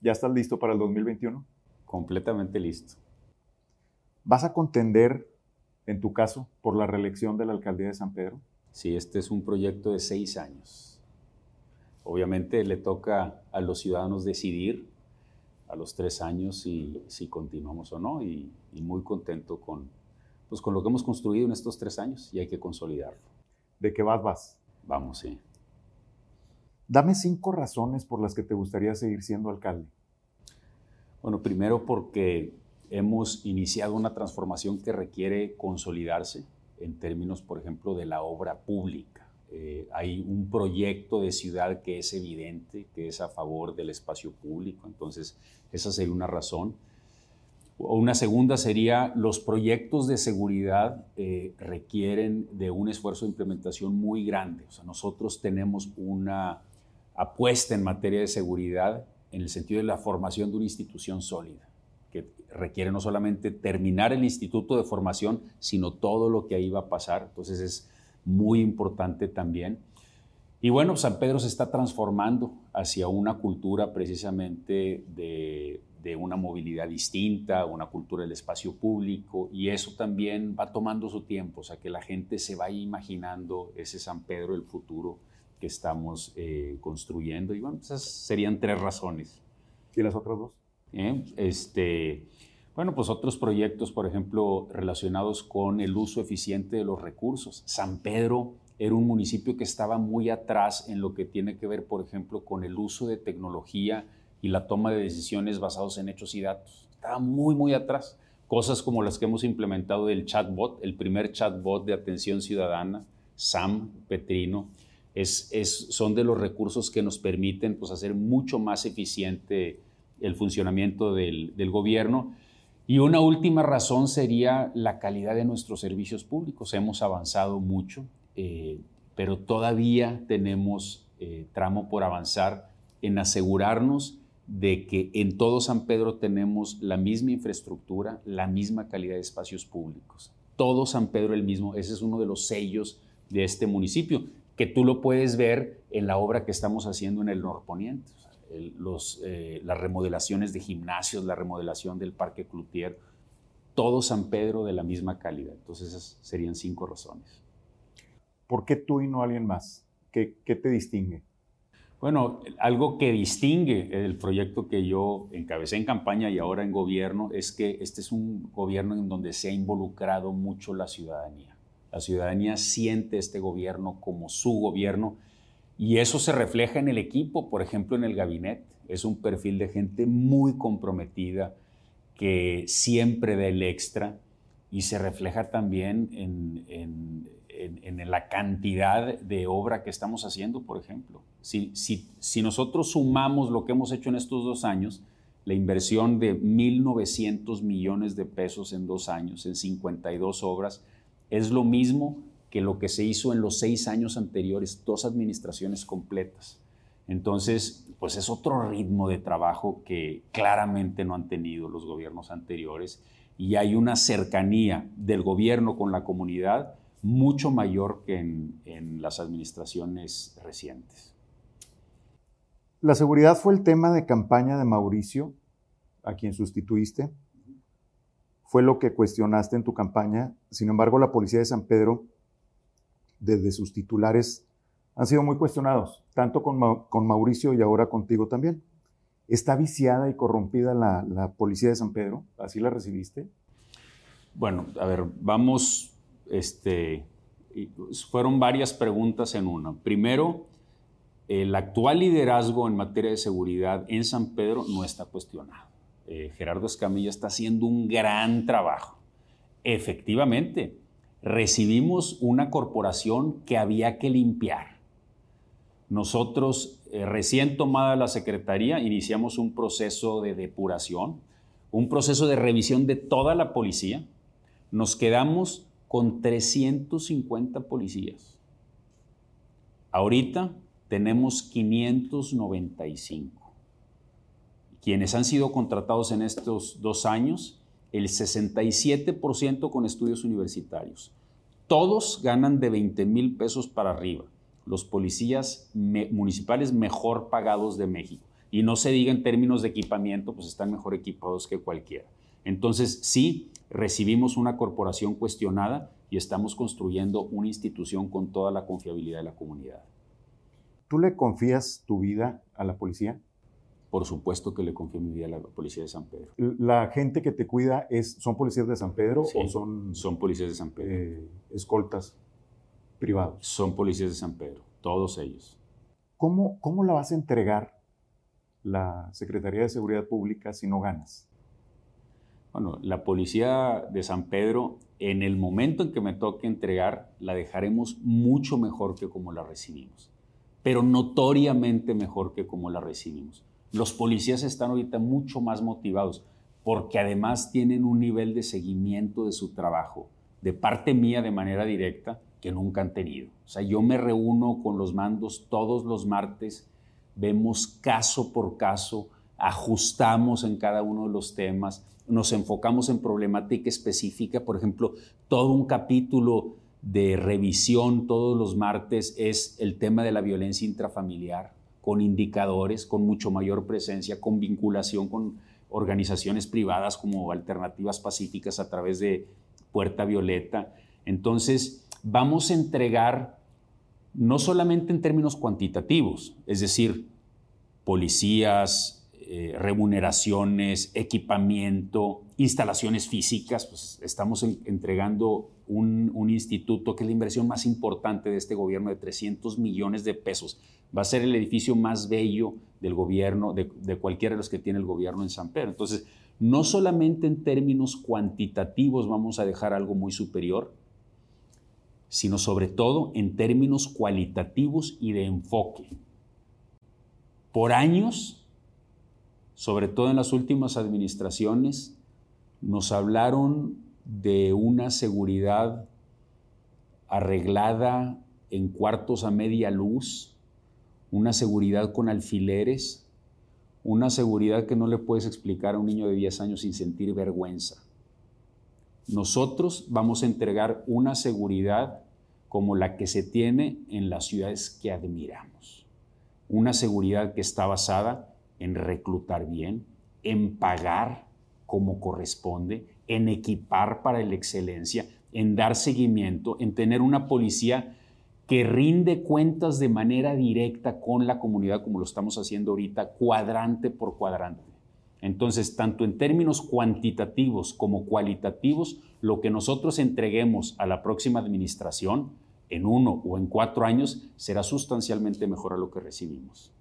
¿Ya estás listo para el 2021? Completamente listo. ¿Vas a contender, en tu caso, por la reelección de la alcaldía de San Pedro? Sí, este es un proyecto de seis años. Obviamente le toca a los ciudadanos decidir a los tres años si, si continuamos o no y, y, muy contento con, pues, con lo que hemos construido en estos tres años y hay que consolidarlo. ¿De qué vas, vas? Vamos, sí. Dame cinco razones por las que te gustaría seguir siendo alcalde. Bueno, primero porque hemos iniciado una transformación que requiere consolidarse en términos, por ejemplo, de la obra pública. Eh, hay un proyecto de ciudad que es evidente, que es a favor del espacio público, entonces esa sería una razón. Una segunda sería, los proyectos de seguridad eh, requieren de un esfuerzo de implementación muy grande. O sea, nosotros tenemos una apuesta en materia de seguridad en el sentido de la formación de una institución sólida, que requiere no solamente terminar el instituto de formación, sino todo lo que ahí va a pasar. Entonces es muy importante también. Y bueno, San Pedro se está transformando hacia una cultura precisamente de, una movilidad distinta, una cultura del espacio público, y eso también va tomando su tiempo, o sea, que la gente se vaya imaginando ese San Pedro del futuro que estamos eh, construyendo. Y bueno, esas serían tres razones. ¿Y las otras dos? ¿Eh? Este, bueno, pues otros proyectos, por ejemplo, relacionados con el uso eficiente de los recursos. San Pedro era un municipio que estaba muy atrás en lo que tiene que ver, por ejemplo, con el uso de tecnología y la toma de decisiones basados en hechos y datos. Estaba muy, muy atrás. Cosas como las que hemos implementado del chatbot, el primer chatbot de atención ciudadana, Sam Petrino, es, son de los recursos que nos permiten pues, hacer mucho más eficiente el funcionamiento del, gobierno. Y una última razón sería la calidad de nuestros servicios públicos. Hemos avanzado mucho, eh, pero todavía tenemos eh, tramo por avanzar en asegurarnos de que en todo San Pedro tenemos la misma infraestructura, la misma calidad de espacios públicos. Todo San Pedro el mismo, ese es uno de los sellos de este municipio que tú lo puedes ver en la obra que estamos haciendo en el norponiente. los, eh, las remodelaciones de gimnasios, la remodelación del Parque Cloutier, todo San Pedro de la misma calidad. Entonces esas serían cinco razones. ¿Por qué tú y no alguien más? ¿Qué, qué te distingue? Bueno, algo que distingue el proyecto que yo encabecé en campaña y ahora en gobierno es que este es un gobierno en donde se ha involucrado mucho la ciudadanía. La ciudadanía siente este gobierno como su gobierno y eso se refleja en el equipo, por ejemplo, en el gabinete. Es un perfil de gente muy comprometida que siempre da el extra y se refleja también en, la cantidad de obra que estamos haciendo, por ejemplo. Si, nosotros sumamos lo que hemos hecho en estos dos años, la inversión de 1.900 millones de pesos en dos años, en 52 obras, es lo mismo que lo que se hizo en los seis años anteriores, dos administraciones completas. Entonces, pues es otro ritmo de trabajo que claramente no han tenido los gobiernos anteriores y hay una cercanía del gobierno con la comunidad mucho mayor que en, en las administraciones recientes. La seguridad fue el tema de campaña de Mauricio, a quien sustituiste fue lo que cuestionaste en tu campaña. Sin embargo, la policía de San Pedro, desde sus titulares, han sido muy cuestionados, tanto con, Mauricio y ahora contigo también. ¿Está viciada y corrompida la, policía de San Pedro? ¿Así la recibiste? Bueno, a ver, vamos, este, fueron varias preguntas en una. Primero, el actual liderazgo en materia de seguridad en San Pedro no está cuestionado. Eh, Gerardo Escamilla está haciendo un gran trabajo. Efectivamente, recibimos una corporación que había que limpiar. Nosotros, eh, recién tomada la Secretaría, iniciamos un proceso de depuración, un proceso de revisión de toda la policía. Nos quedamos con 350 policías. Ahorita tenemos 595 quienes han sido contratados en estos dos años, el 67% con estudios universitarios. Todos ganan de 20 mil pesos para arriba. Los policías municipales mejor pagados de México. Y no se diga en términos de equipamiento, pues están mejor equipados que cualquiera. Entonces, sí, recibimos una corporación cuestionada y estamos construyendo una institución con toda la confiabilidad de la comunidad. ¿Tú le confías tu vida a la policía? Por supuesto que le confío mi vida a la policía de San Pedro. ¿La gente que te cuida es, son policías de San Pedro o son... Son policías de San Pedro. Eh, escoltas privados. Son policías de San Pedro, todos ellos. ¿Cómo, ¿Cómo la vas a entregar la Secretaría de Seguridad Pública si no ganas? Bueno, la policía de San Pedro, en el momento en que me toque entregar, la dejaremos mucho mejor que como la recibimos, pero notoriamente mejor que como la recibimos. Los policías están ahorita mucho más motivados porque además tienen un nivel de seguimiento de su trabajo, de parte mía de manera directa, que nunca han tenido. O sea, yo me reúno con los mandos todos los martes, vemos caso por caso, ajustamos en cada uno de los temas, nos enfocamos en problemática específica, por ejemplo, todo un capítulo de revisión todos los martes es el tema de la violencia intrafamiliar, con indicadores, con mucho mayor presencia, con vinculación con organizaciones privadas como Alternativas Pacíficas a través de Puerta Violeta. Entonces, vamos a entregar no solamente en términos cuantitativos, es decir, policías, eh, remuneraciones, equipamiento, instalaciones físicas, pues estamos entregando un, instituto que es la inversión más importante de este gobierno de 300 millones de pesos. Va a ser el edificio más bello del gobierno, de, de cualquiera de los que tiene el gobierno en San Pedro. Entonces, no solamente en términos cuantitativos vamos a dejar algo muy superior, sino sobre todo en términos cualitativos y de enfoque. Por años sobre todo en las últimas administraciones, nos hablaron de una seguridad arreglada en cuartos a media luz, una seguridad con alfileres, una seguridad que no le puedes explicar a un niño de 10 años sin sentir vergüenza. Nosotros vamos a entregar una seguridad como la que se tiene en las ciudades que admiramos. Una seguridad que está basada en reclutar bien, en pagar como corresponde, en equipar para la excelencia, en dar seguimiento, en tener una policía que rinde cuentas de manera directa con la comunidad como lo estamos haciendo ahorita, cuadrante por cuadrante. Entonces, tanto en términos cuantitativos como cualitativos, lo que nosotros entreguemos a la próxima administración en uno o en cuatro años será sustancialmente mejor a lo que recibimos.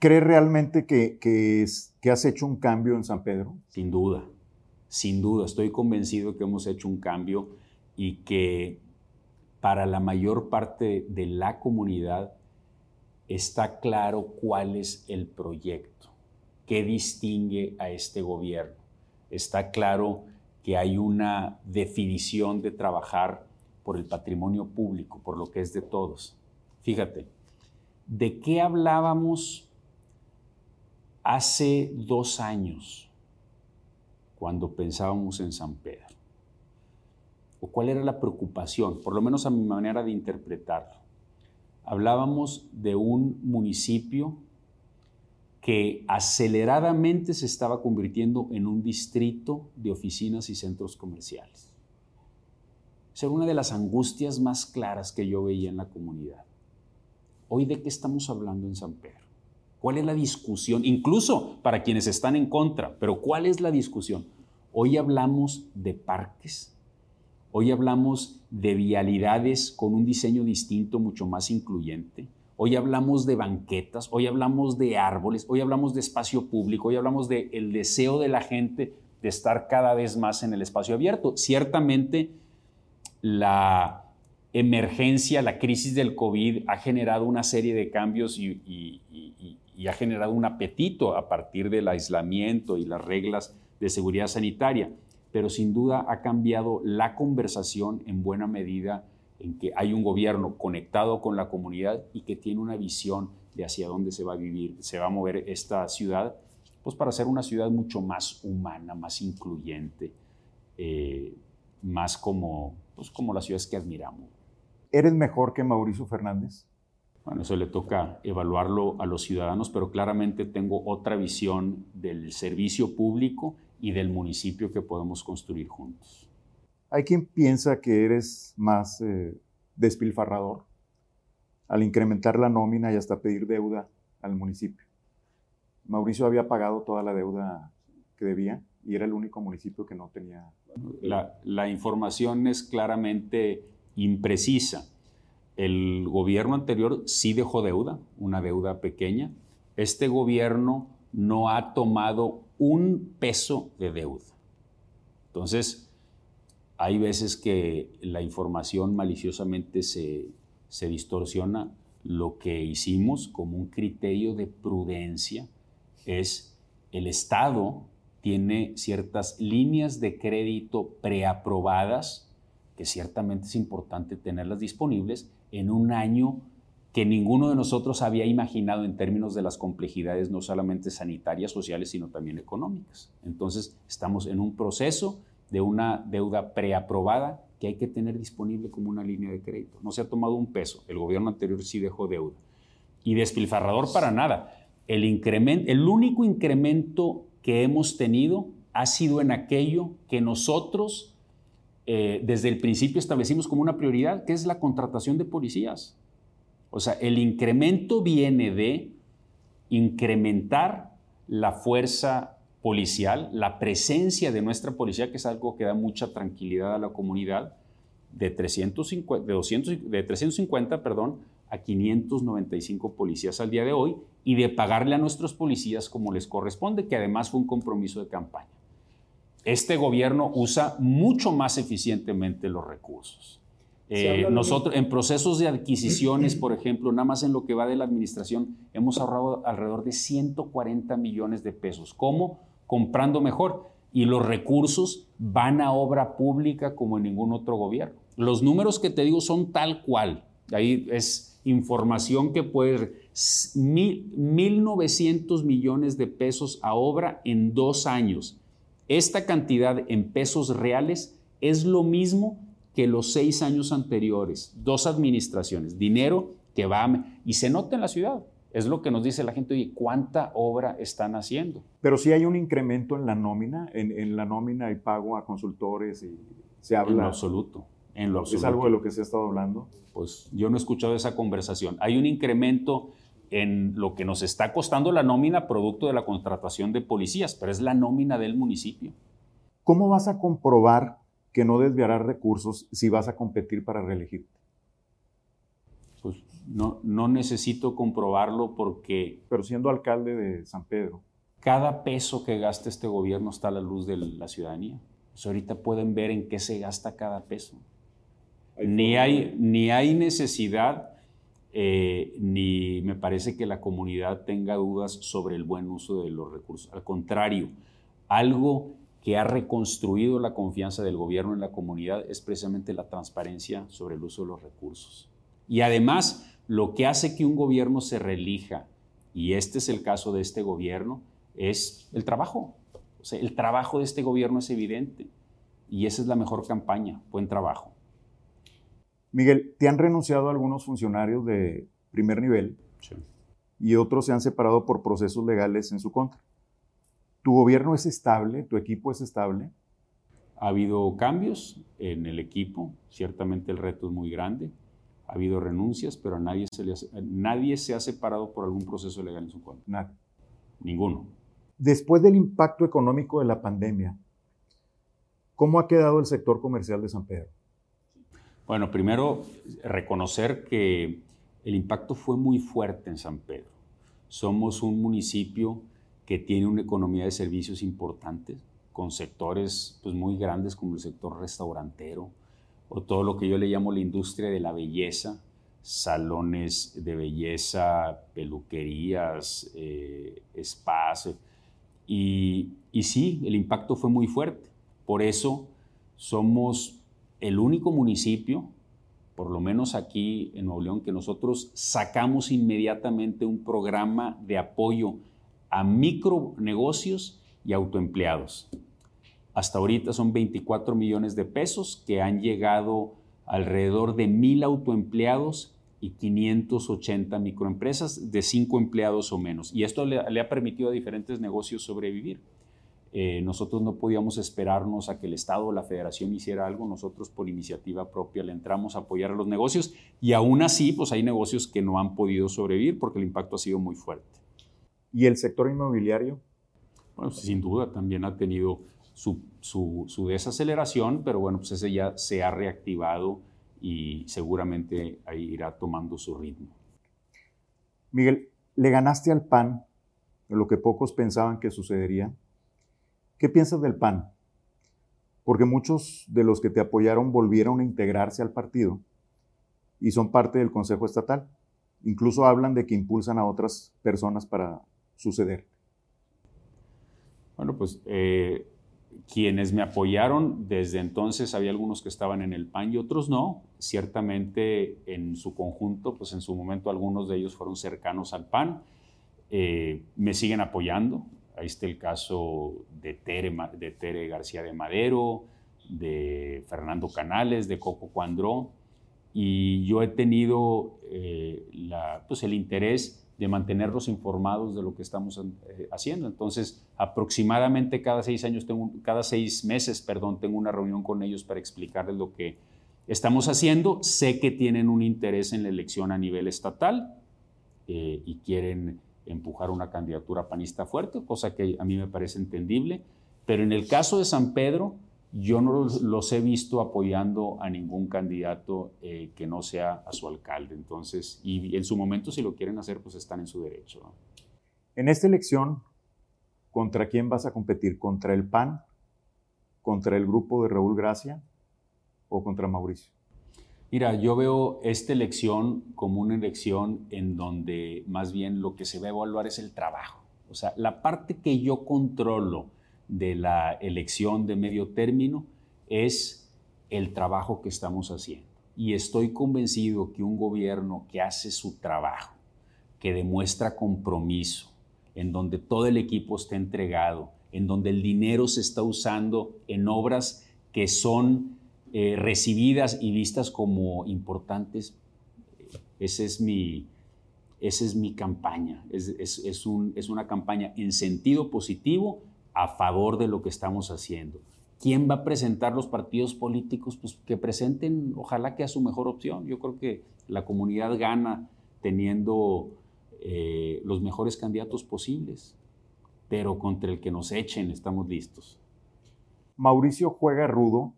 ¿Crees realmente que, que, has hecho un cambio en San Pedro? Sin duda, sin duda. Estoy convencido que hemos hecho un cambio y que para la mayor parte de la comunidad está claro cuál es el proyecto, qué distingue a este gobierno. Está claro que hay una definición de trabajar por el patrimonio público, por lo que es de todos. Fíjate, ¿de qué hablábamos hace dos años, cuando pensábamos en San Pedro? ¿O cuál era la preocupación? Por lo menos a mi manera de interpretarlo. Hablábamos de un municipio que aceleradamente se estaba convirtiendo en un distrito de oficinas y centros comerciales. Esa era una de las angustias más claras que yo veía en la comunidad. Hoy de qué estamos hablando en San Pedro? ¿Cuál es la discusión? Incluso para quienes están en contra, pero ¿cuál es la discusión? Hoy hablamos de parques, hoy hablamos de vialidades con un diseño distinto, mucho más incluyente. Hoy hablamos de banquetas, hoy hablamos de árboles, hoy hablamos de espacio público, hoy hablamos del el deseo de la gente de estar cada vez más en el espacio abierto. Ciertamente la emergencia, la crisis del COVID ha generado una serie de cambios y, y ha generado un apetito a partir del aislamiento y las reglas de seguridad sanitaria, pero sin duda ha cambiado la conversación en buena medida en que hay un gobierno conectado con la comunidad y que tiene una visión de hacia dónde se va a vivir, se va a mover esta ciudad, pues para ser una ciudad mucho más humana, más incluyente, eh, más como, pues como las ciudades que admiramos. ¿Eres mejor que Mauricio Fernández? Bueno, eso le toca evaluarlo a los ciudadanos, pero claramente tengo otra visión del servicio público y del municipio que podemos construir juntos. Hay quien piensa que eres más eh, despilfarrador al incrementar la nómina y hasta pedir deuda al municipio. Mauricio había pagado toda la deuda que debía y era el único municipio que no tenía. La, la información es claramente imprecisa. El gobierno anterior sí dejó deuda, una deuda pequeña. Este gobierno no ha tomado un peso de deuda. Entonces, hay veces que la información maliciosamente se, se distorsiona. Lo que hicimos como un criterio de prudencia es el Estado tiene ciertas líneas de crédito preaprobadas, que ciertamente es importante tenerlas disponibles en un año que ninguno de nosotros había imaginado en términos de las complejidades no solamente sanitarias, sociales, sino también económicas. Entonces, estamos en un proceso de una deuda preaprobada que hay que tener disponible como una línea de crédito. No se ha tomado un peso, el gobierno anterior sí dejó deuda. Y despilfarrador para nada. El, incremento, el único incremento que hemos tenido ha sido en aquello que nosotros eh, desde el principio establecimos como una prioridad, que es la contratación de policías. O sea, el incremento viene de incrementar la fuerza policial, la presencia de nuestra policía, que es algo que da mucha tranquilidad a la comunidad, de 350, de 200, de 350 perdón, a 595 policías al día de hoy y de pagarle a nuestros policías como les corresponde, que además fue un compromiso de campaña. Este gobierno usa mucho más eficientemente los recursos. Eh, nosotros en procesos de adquisiciones, por ejemplo, nada más en lo que va de la administración, hemos ahorrado alrededor de 140 millones de pesos. ¿Cómo? Comprando mejor. Y los recursos van a obra pública como en ningún otro gobierno. Los números que te digo son tal cual. Ahí es información que puede ser 1.900 millones de pesos a obra en dos años. Esta cantidad en pesos reales es lo mismo que los seis años anteriores. Dos administraciones, dinero que va y se nota en la ciudad. Es lo que nos dice la gente, oye, ¿cuánta obra están haciendo? Pero sí hay un incremento en la nómina, en, la nómina y pago a consultores y se habla. En lo absoluto. En lo absoluto. ¿Es algo de lo que se ha estado hablando? Pues yo no he escuchado esa conversación. Hay un incremento en lo que nos está costando la nómina producto de la contratación de policías, pero es la nómina del municipio. ¿Cómo vas a comprobar que no desviarás recursos si vas a competir para reelegirte? Pues no, no necesito comprobarlo porque... Pero siendo alcalde de San Pedro. Cada peso que gasta este gobierno está a la luz de la ciudadanía. Pues ahorita pueden ver en qué se gasta cada peso. Ni hay, ni hay necesidad, eh, ni me parece que la comunidad tenga dudas sobre el buen uso de los recursos. Al contrario, algo que ha reconstruido la confianza del gobierno en la comunidad es precisamente la transparencia sobre el uso de los recursos. Y además, lo que hace que un gobierno se relija, y este es el caso de este gobierno, es el trabajo. O sea, el trabajo de este gobierno es evidente y esa es la mejor campaña, buen trabajo. Miguel, ¿te han renunciado algunos funcionarios de primer nivel? Sí. Y otros se han separado por procesos legales en su contra. ¿Tu gobierno es estable? ¿Tu equipo es estable? Ha habido cambios en el equipo, ciertamente el reto es muy grande. Ha habido renuncias, pero nadie se, nadie se ha separado por algún proceso legal en su contra. Nada. Ninguno. Después del impacto económico de la pandemia, ¿cómo ha quedado el sector comercial de San Pedro? Bueno, primero reconocer que el impacto fue muy fuerte en San Pedro. Somos un municipio que tiene una economía de servicios importantes, con sectores pues, muy grandes como el sector restaurantero, o todo lo que yo le llamo la industria de la belleza, salones de belleza, peluquerías, eh, spas, y, sí, el impacto fue muy fuerte. Por eso somos el único municipio, por lo menos aquí en Nuevo León, que nosotros sacamos inmediatamente un programa de apoyo a micronegocios y autoempleados. Hasta ahorita son 24 millones de pesos que han llegado alrededor de mil autoempleados y 580 microempresas de 5 empleados o menos. Y esto le, ha permitido a diferentes negocios sobrevivir. Eh, nosotros no podíamos esperarnos a que el Estado o la Federación hiciera algo, nosotros por iniciativa propia le entramos a apoyar a los negocios y aún así pues hay negocios que no han podido sobrevivir porque el impacto ha sido muy fuerte. ¿Y el sector inmobiliario? Bueno, sin duda también ha tenido su, su, su desaceleración, pero bueno, pues ese ya se ha reactivado y seguramente ahí irá tomando su ritmo. Miguel, le ganaste al PAN, lo que pocos pensaban que sucedería. ¿Qué piensas del PAN? Porque muchos de los que te apoyaron volvieron a integrarse al partido y son parte del Consejo Estatal. Incluso hablan de que impulsan a otras personas para suceder. Bueno, pues eh, quienes me apoyaron desde entonces, había algunos que estaban en el PAN y otros no. Ciertamente en su conjunto, pues en su momento algunos de ellos fueron cercanos al PAN. Eh, me siguen apoyando. Ahí está el caso de Tere, de Tere García de Madero, de Fernando Canales, de Coco Cuandró. Y yo he tenido eh, pues el interés de mantenerlos informados de lo que estamos eh, haciendo. Entonces, aproximadamente cada seis años, tengo, cada seis meses, perdón, tengo una reunión con ellos para explicarles lo que estamos haciendo. Sé que tienen un interés en la elección a nivel estatal eh, y quieren empujar una candidatura panista fuerte, cosa que a mí me parece entendible. Pero en el caso de San Pedro, yo no los, he visto apoyando a ningún candidato eh, que no sea a su alcalde. Entonces, y en su momento, si lo quieren hacer, pues están en su derecho. En esta elección, ¿contra quién vas a competir? ¿Contra el PAN? ¿Contra el grupo de Raúl Gracia? ¿O contra Mauricio? Mira, yo veo esta elección como una elección en donde más bien lo que se va a evaluar es el trabajo. O sea, la parte que yo controlo, de la elección de medio término es el trabajo que estamos haciendo. Y estoy convencido que un gobierno que hace su trabajo, que demuestra compromiso, en donde todo el equipo está entregado, en donde el dinero se está usando en obras que son eh, recibidas y vistas como importantes, esa es mi, esa es mi campaña. Es, es, un, es una campaña en sentido positivo a favor de lo que estamos haciendo. ¿Quién va a presentar los partidos políticos? Pues que presenten, ojalá que a su mejor opción. Yo creo que la comunidad gana teniendo eh, los mejores candidatos posibles, pero contra el que nos echen estamos listos. ¿Mauricio juega rudo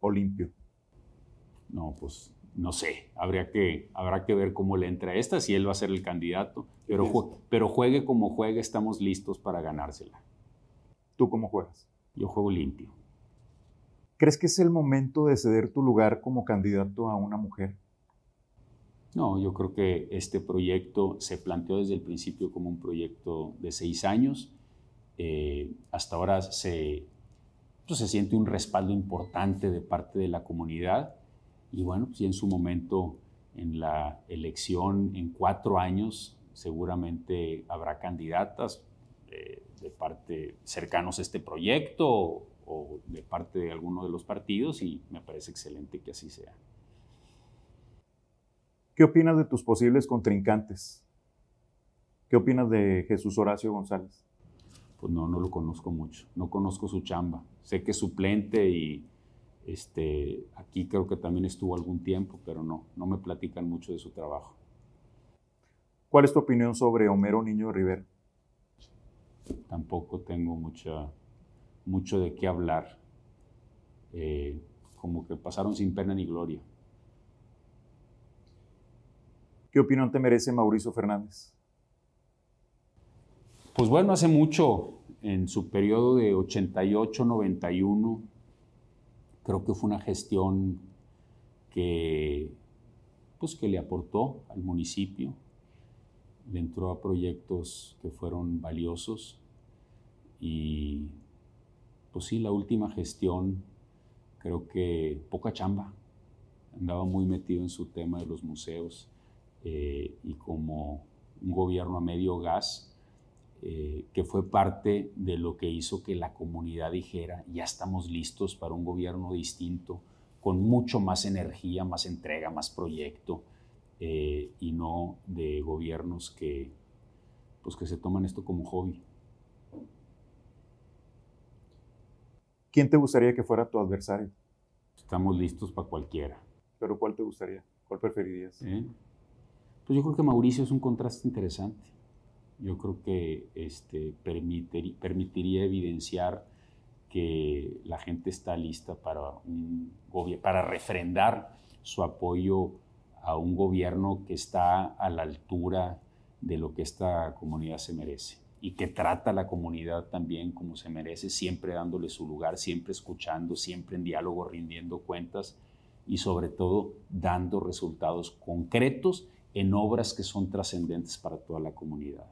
o limpio? No, pues no sé, habría que, habrá que ver cómo le entra a esta, si él va a ser el candidato, pero, pero juegue como juegue, estamos listos para ganársela. ¿Tú cómo juegas? Yo juego limpio. ¿Crees que es el momento de ceder tu lugar como candidato a una mujer? No, yo creo que este proyecto se planteó desde el principio como un proyecto de seis años. Eh, hasta ahora se, pues, se siente un respaldo importante de parte de la comunidad y bueno, si en su momento en la elección en cuatro años seguramente habrá candidatas eh, de parte cercanos a este proyecto o, o de parte de alguno de los partidos y me parece excelente que así sea. ¿Qué opinas de tus posibles contrincantes? ¿Qué opinas de Jesús Horacio González? Pues no, no lo conozco mucho. No conozco su chamba. Sé que es suplente y este, aquí creo que también estuvo algún tiempo, pero no, no me platican mucho de su trabajo. ¿Cuál es tu opinión sobre Homero Niño Rivera? Tampoco tengo mucha, mucho de qué hablar. Eh, como que pasaron sin pena ni gloria. ¿Qué opinión te merece Mauricio Fernández? Pues bueno, hace mucho, en su periodo de 88-91, Creo que fue una gestión que, pues, que le aportó al municipio, le entró a proyectos que fueron valiosos y, pues sí, la última gestión, creo que poca chamba, andaba muy metido en su tema de los museos eh, y como un gobierno a medio gas, eh, que fue parte de lo que hizo que la comunidad dijera, ya estamos listos para un gobierno distinto, con mucho más energía, más entrega, más proyecto. eh, y no de gobiernos que, pues que se toman esto como hobby. ¿Quién te gustaría que fuera tu adversario? Estamos listos para cualquiera. ¿Pero cuál te gustaría? ¿Cuál preferirías? Pues yo creo que Mauricio es un contraste interesante. Yo creo que este, permitiría evidenciar que la gente está lista para, un, para refrendar su apoyo a un gobierno que está a la altura de lo que esta comunidad se merece y que trata a la comunidad también como se merece, siempre dándole su lugar, siempre escuchando, siempre en diálogo, rindiendo cuentas y sobre todo dando resultados concretos en obras que son trascendentes para toda la comunidad.